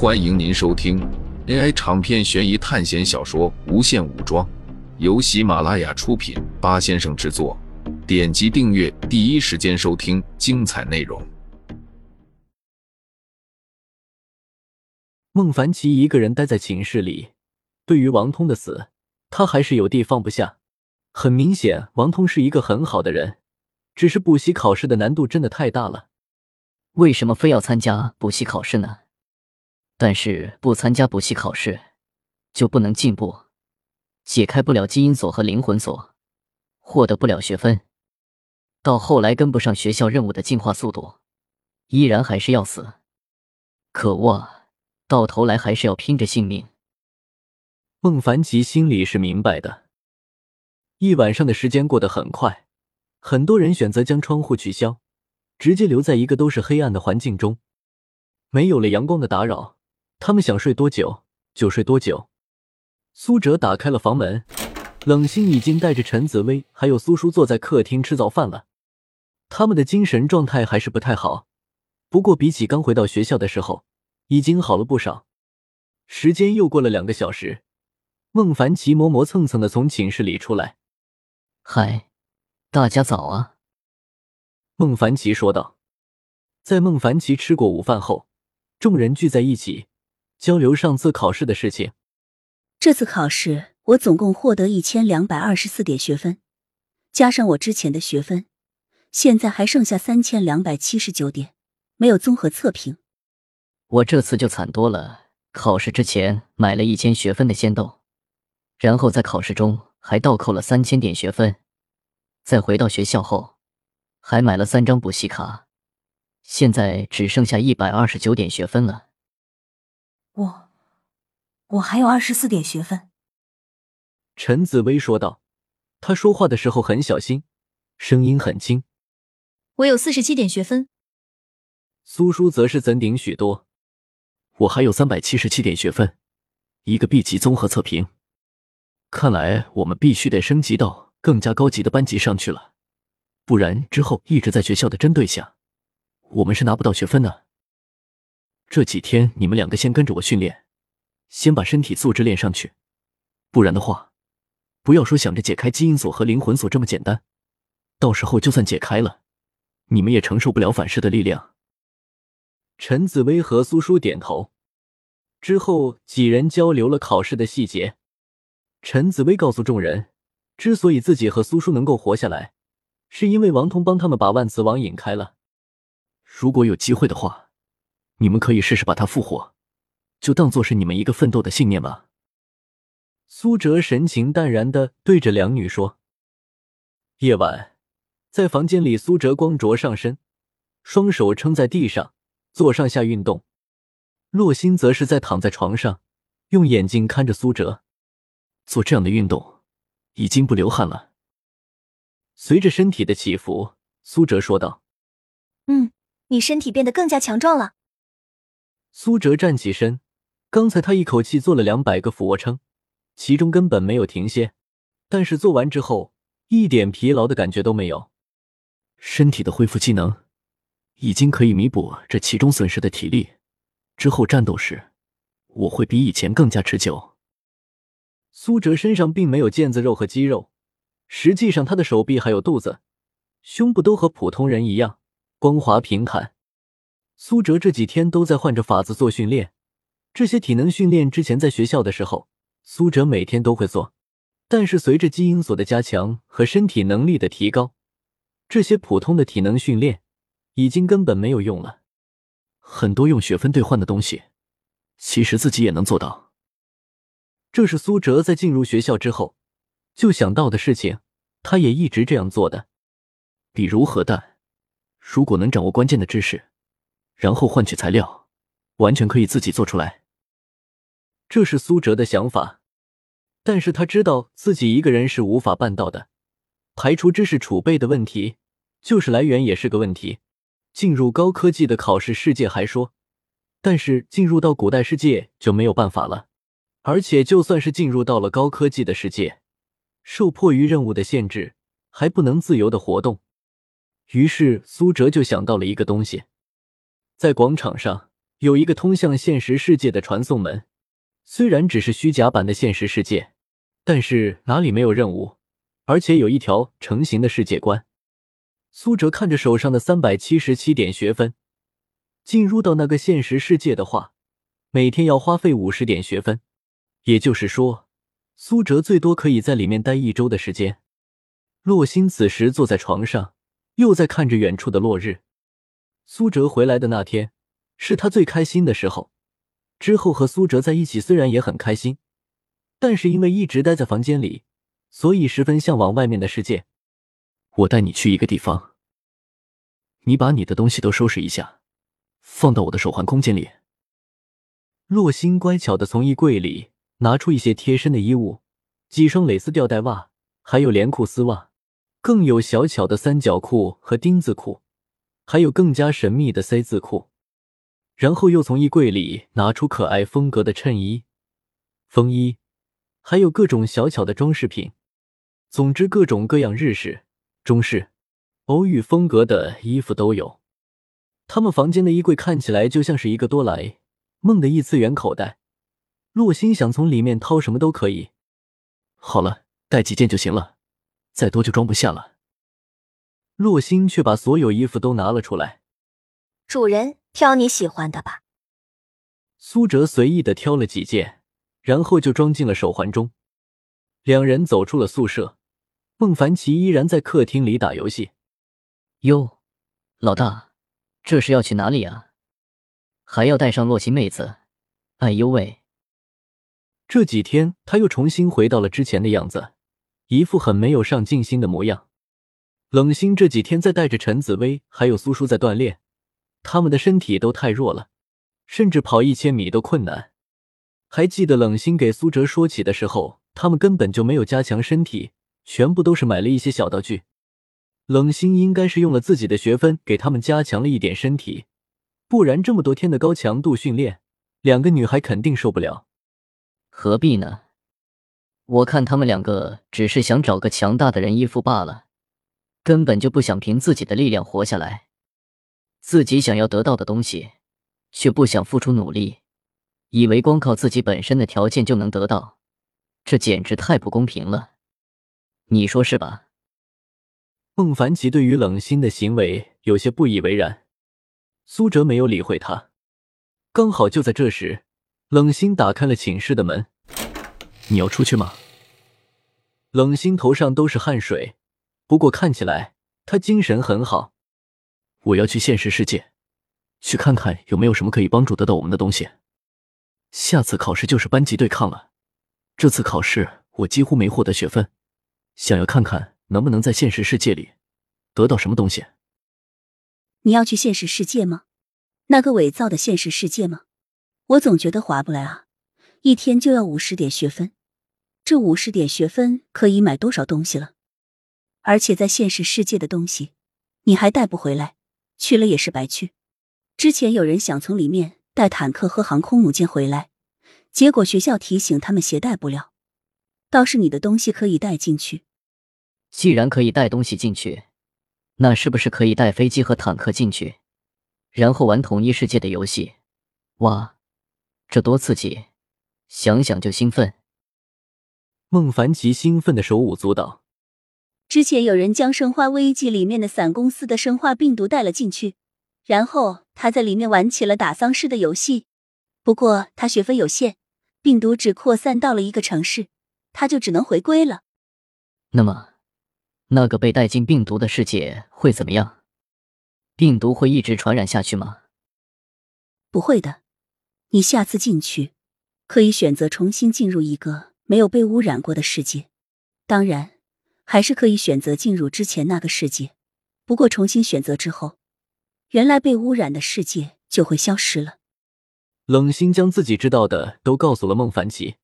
欢迎您收听 AI 长篇悬疑探险小说《无限武装》，由喜马拉雅出品，八先生制作。点击订阅，第一时间收听精彩内容。孟凡奇一个人待在寝室里，对于王通的死，他还是有地放不下。很明显，王通是一个很好的人，只是补习考试的难度真的太大了。为什么非要参加补习考试呢？但是不参加补习考试，就不能进步，解开不了基因锁和灵魂锁，获得不了学分，到后来跟不上学校任务的进化速度，依然还是要死。可恶啊！到头来还是要拼着性命。孟凡奇心里是明白的。一晚上的时间过得很快，很多人选择将窗户取消，直接留在一个都是黑暗的环境中，没有了阳光的打扰，他们想睡多久就睡多久。苏哲打开了房门，冷心已经带着陈紫薇还有苏叔坐在客厅吃早饭了。他们的精神状态还是不太好，不过比起刚回到学校的时候。已经好了不少。时间又过了两个小时，孟凡奇磨磨蹭蹭的从寝室里出来。嗨，大家早啊！孟凡奇说道。在孟凡奇吃过午饭后，众人聚在一起交流上次考试的事情。这次考试我总共获得一千两百二十四点学分，加上我之前的学分，现在还剩下三千两百七十九点，没有综合测评。我这次就惨多了，考试之前买了一千学分的仙豆，然后在考试中还倒扣了三千点学分，再回到学校后，还买了三张补习卡，现在只剩下一百二十九点学分了。我，我还有二十四点学分。陈紫薇说道，她说话的时候很小心，声音很轻。我有四十七点学分。苏叔则是怎顶许多。我还有三百七十七点学分，一个 B 级综合测评。看来我们必须得升级到更加高级的班级上去了，不然之后一直在学校的针对下，我们是拿不到学分的。这几天你们两个先跟着我训练，先把身体素质练上去，不然的话，不要说想着解开基因锁和灵魂锁这么简单，到时候就算解开了，你们也承受不了反噬的力量。陈紫薇和苏叔点头，之后几人交流了考试的细节。陈紫薇告诉众人，之所以自己和苏叔能够活下来，是因为王通帮他们把万磁王引开了。如果有机会的话，你们可以试试把他复活，就当做是你们一个奋斗的信念吧。苏哲神情淡然的对着两女说。夜晚，在房间里，苏哲光着上身，双手撑在地上。做上下运动，洛心则是在躺在床上，用眼睛看着苏哲做这样的运动，已经不流汗了。随着身体的起伏，苏哲说道：“嗯，你身体变得更加强壮了。”苏哲站起身，刚才他一口气做了两百个俯卧撑，其中根本没有停歇，但是做完之后一点疲劳的感觉都没有，身体的恢复机能。已经可以弥补这其中损失的体力，之后战斗时我会比以前更加持久。苏哲身上并没有腱子肉和肌肉，实际上他的手臂还有肚子、胸部都和普通人一样光滑平坦。苏哲这几天都在换着法子做训练，这些体能训练之前在学校的时候，苏哲每天都会做，但是随着基因锁的加强和身体能力的提高，这些普通的体能训练。已经根本没有用了，很多用学分兑换的东西，其实自己也能做到。这是苏哲在进入学校之后就想到的事情，他也一直这样做的。比如核弹，如果能掌握关键的知识，然后换取材料，完全可以自己做出来。这是苏哲的想法，但是他知道自己一个人是无法办到的。排除知识储备的问题，就是来源也是个问题。进入高科技的考试世界还说，但是进入到古代世界就没有办法了。而且就算是进入到了高科技的世界，受迫于任务的限制，还不能自由的活动。于是苏哲就想到了一个东西，在广场上有一个通向现实世界的传送门，虽然只是虚假版的现实世界，但是哪里没有任务，而且有一条成型的世界观。苏哲看着手上的三百七十七点学分，进入到那个现实世界的话，每天要花费五十点学分，也就是说，苏哲最多可以在里面待一周的时间。洛心此时坐在床上，又在看着远处的落日。苏哲回来的那天，是他最开心的时候。之后和苏哲在一起，虽然也很开心，但是因为一直待在房间里，所以十分向往外面的世界。我带你去一个地方，你把你的东西都收拾一下，放到我的手环空间里。洛心乖巧的从衣柜里拿出一些贴身的衣物，几双蕾丝吊带袜，还有连裤丝袜，更有小巧的三角裤和丁字裤，还有更加神秘的 C 字裤。然后又从衣柜里拿出可爱风格的衬衣、风衣，还有各种小巧的装饰品。总之，各种各样日式、中式、欧语风格的衣服都有。他们房间的衣柜看起来就像是一个多啦 A 梦的异次元口袋。洛心想从里面掏什么都可以。好了，带几件就行了，再多就装不下了。洛星却把所有衣服都拿了出来。主人。挑你喜欢的吧。苏哲随意的挑了几件，然后就装进了手环中。两人走出了宿舍，孟凡奇依然在客厅里打游戏。哟，老大，这是要去哪里啊？还要带上洛星妹子？哎呦喂！这几天他又重新回到了之前的样子，一副很没有上进心的模样。冷心这几天在带着陈紫薇还有苏叔在锻炼。他们的身体都太弱了，甚至跑一千米都困难。还记得冷心给苏哲说起的时候，他们根本就没有加强身体，全部都是买了一些小道具。冷心应该是用了自己的学分给他们加强了一点身体，不然这么多天的高强度训练，两个女孩肯定受不了。何必呢？我看他们两个只是想找个强大的人依附罢了，根本就不想凭自己的力量活下来。自己想要得到的东西，却不想付出努力，以为光靠自己本身的条件就能得到，这简直太不公平了。你说是吧？孟凡奇对于冷心的行为有些不以为然。苏哲没有理会他。刚好就在这时，冷心打开了寝室的门。你要出去吗？冷心头上都是汗水，不过看起来他精神很好。我要去现实世界，去看看有没有什么可以帮助得到我们的东西。下次考试就是班级对抗了，这次考试我几乎没获得学分，想要看看能不能在现实世界里得到什么东西。你要去现实世界吗？那个伪造的现实世界吗？我总觉得划不来啊！一天就要五十点学分，这五十点学分可以买多少东西了？而且在现实世界的东西，你还带不回来。去了也是白去。之前有人想从里面带坦克和航空母舰回来，结果学校提醒他们携带不了。倒是你的东西可以带进去。既然可以带东西进去，那是不是可以带飞机和坦克进去，然后玩统一世界的游戏？哇，这多刺激！想想就兴奋。孟凡奇兴奋的手舞足蹈。之前有人将《生化危机》里面的伞公司的生化病毒带了进去，然后他在里面玩起了打丧尸的游戏。不过他学分有限，病毒只扩散到了一个城市，他就只能回归了。那么，那个被带进病毒的世界会怎么样？病毒会一直传染下去吗？不会的，你下次进去可以选择重新进入一个没有被污染过的世界，当然。还是可以选择进入之前那个世界，不过重新选择之后，原来被污染的世界就会消失了。冷心将自己知道的都告诉了孟凡奇。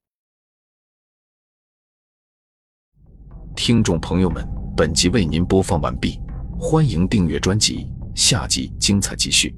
听众朋友们，本集为您播放完毕，欢迎订阅专辑，下集精彩继续。